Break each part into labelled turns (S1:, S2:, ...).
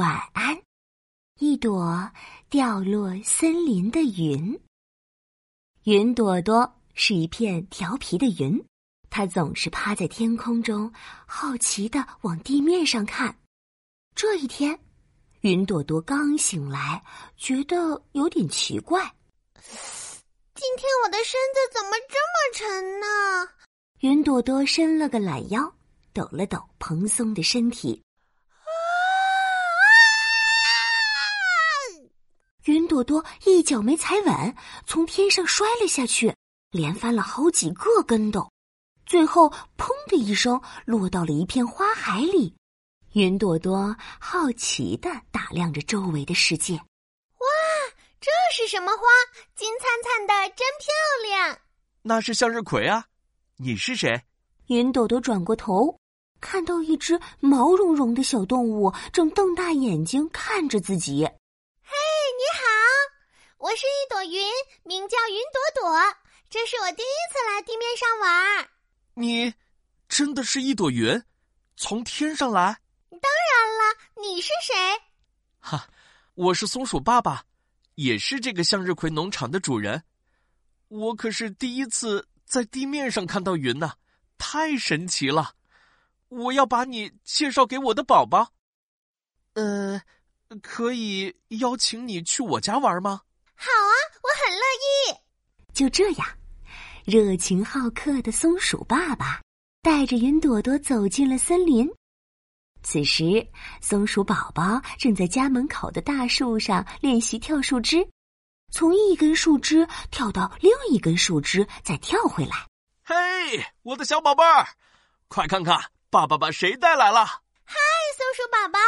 S1: 晚安，一朵掉落森林的云。云朵朵是一片调皮的云，它总是趴在天空中，好奇的往地面上看。这一天，云朵朵刚醒来，觉得有点奇怪。
S2: 今天我的身子怎么这么沉呢？
S1: 云朵朵伸了个懒腰，抖了抖蓬松的身体。朵朵一脚没踩稳，从天上摔了下去，连翻了好几个跟斗，最后砰的一声落到了一片花海里。云朵朵好奇的打量着周围的世界。
S2: 哇，这是什么花？金灿灿的，真漂亮！
S3: 那是向日葵啊！你是谁？
S1: 云朵朵转过头，看到一只毛茸茸的小动物正瞪大眼睛看着自己。
S2: 嘿你好，我是一朵云，名叫云朵朵。这是我第一次来地面上玩。
S3: 你真的是一朵云，从天上来？
S2: 当然了，你是谁？
S3: 哈，我是松鼠爸爸，也是这个向日葵农场的主人。我可是第一次在地面上看到云呢，太神奇了！我要把你介绍给我的宝宝。呃。可以邀请你去我家玩吗？
S2: 好啊，我很乐意。
S1: 就这样，热情好客的松鼠爸爸带着云朵朵走进了森林。此时，松鼠宝宝正在家门口的大树上练习跳树枝，从一根树枝跳到另一根树枝，再跳回来。
S3: 嘿，我的小宝贝儿，快看看爸爸把谁带来了！
S2: 嗨，松鼠宝宝。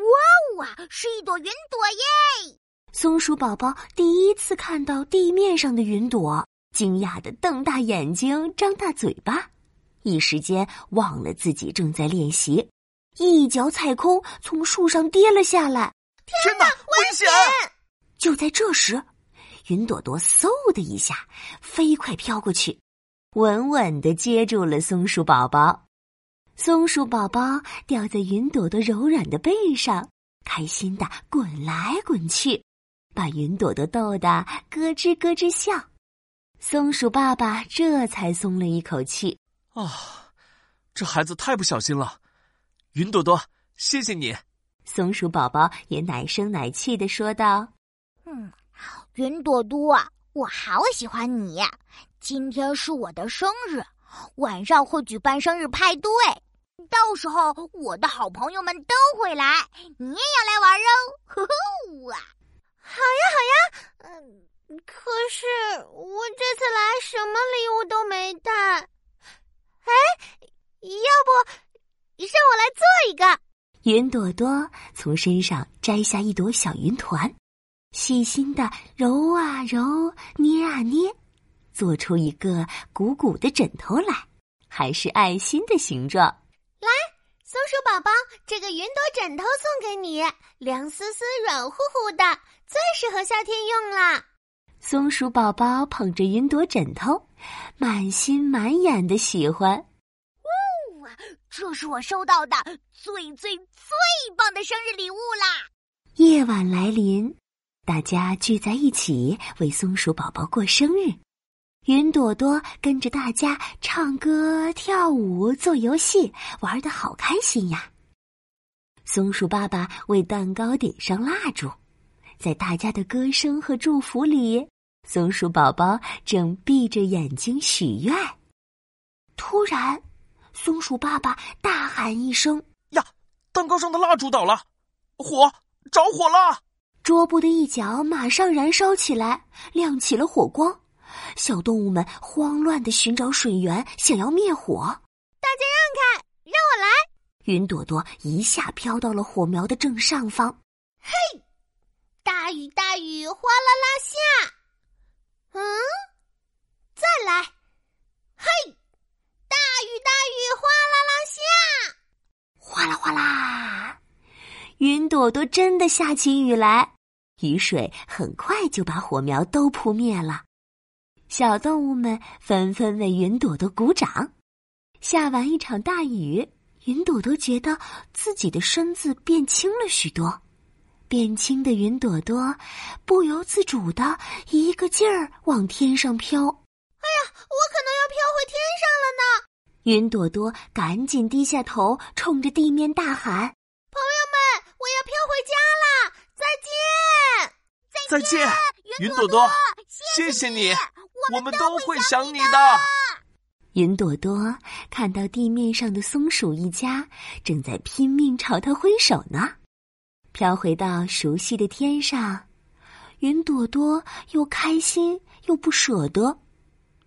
S2: 哇哇，是一朵云朵耶！
S1: 松鼠宝宝第一次看到地面上的云朵，惊讶的瞪大眼睛，张大嘴巴，一时间忘了自己正在练习，一脚踩空，从树上跌了下来。
S3: 天哪，危险！
S1: 就在这时，云朵朵嗖的一下飞快飘过去，稳稳的接住了松鼠宝宝。松鼠宝宝掉在云朵朵柔软的背上，开心的滚来滚去，把云朵朵逗得咯吱咯吱笑。松鼠爸爸这才松了一口气。
S3: 啊，这孩子太不小心了！云朵朵，谢谢你。
S1: 松鼠宝宝也奶声奶气的说道：“
S2: 嗯，云朵朵，我好喜欢你。今天是我的生日。”晚上会举办生日派对，到时候我的好朋友们都会来，你也要来玩哦！呼呼啊，好呀好呀，嗯，可是我这次来什么礼物都没带。哎，要不让我来做一个？
S1: 云朵朵从身上摘下一朵小云团，细心的揉啊揉，捏啊捏。做出一个鼓鼓的枕头来，还是爱心的形状。
S2: 来，松鼠宝宝，这个云朵枕头送给你，凉丝丝、软乎乎的，最适合夏天用啦。
S1: 松鼠宝宝捧着云朵枕头，满心满眼的喜欢。
S2: 哇，这是我收到的最最最棒的生日礼物啦！
S1: 夜晚来临，大家聚在一起为松鼠宝宝过生日。云朵朵跟着大家唱歌、跳舞、做游戏，玩的好开心呀！松鼠爸爸为蛋糕点上蜡烛，在大家的歌声和祝福里，松鼠宝宝正闭着眼睛许愿。突然，松鼠爸爸大喊一声：“
S3: 呀！蛋糕上的蜡烛倒了，火着火了！”
S1: 桌布的一角马上燃烧起来，亮起了火光。小动物们慌乱的寻找水源，想要灭火。
S2: 大家让开，让我来！
S1: 云朵朵一下飘到了火苗的正上方。
S2: 嘿，大雨大雨哗啦啦下。嗯，再来。嘿，大雨大雨哗啦啦下。
S1: 哗啦哗啦，云朵朵真的下起雨来，雨水很快就把火苗都扑灭了。小动物们纷纷为云朵朵鼓掌。下完一场大雨，云朵朵觉得自己的身子变轻了许多，变轻的云朵朵不由自主的一个劲儿往天上飘。哎
S2: 呀，我可能要飘回天上了呢！
S1: 云朵朵赶紧低下头，冲着地面大喊：“
S2: 朋友们，我要飘回家啦！
S3: 再见，再见，云朵朵，谢谢你，我们都会想你的。”
S1: 云朵朵看到地面上的松鼠一家正在拼命朝它挥手呢，飘回到熟悉的天上，云朵朵又开心又不舍得。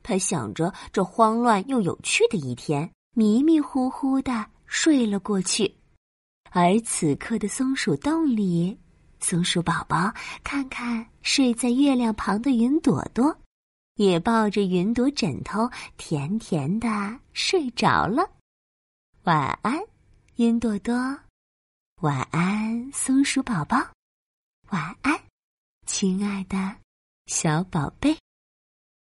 S1: 他想着这慌乱又有趣的一天，迷迷糊糊的睡了过去。而此刻的松鼠洞里，松鼠宝宝看看睡在月亮旁的云朵朵，也抱着云朵枕头，甜甜的睡着了。晚安，云朵朵。晚安，松鼠宝宝。晚安，亲爱的小宝贝。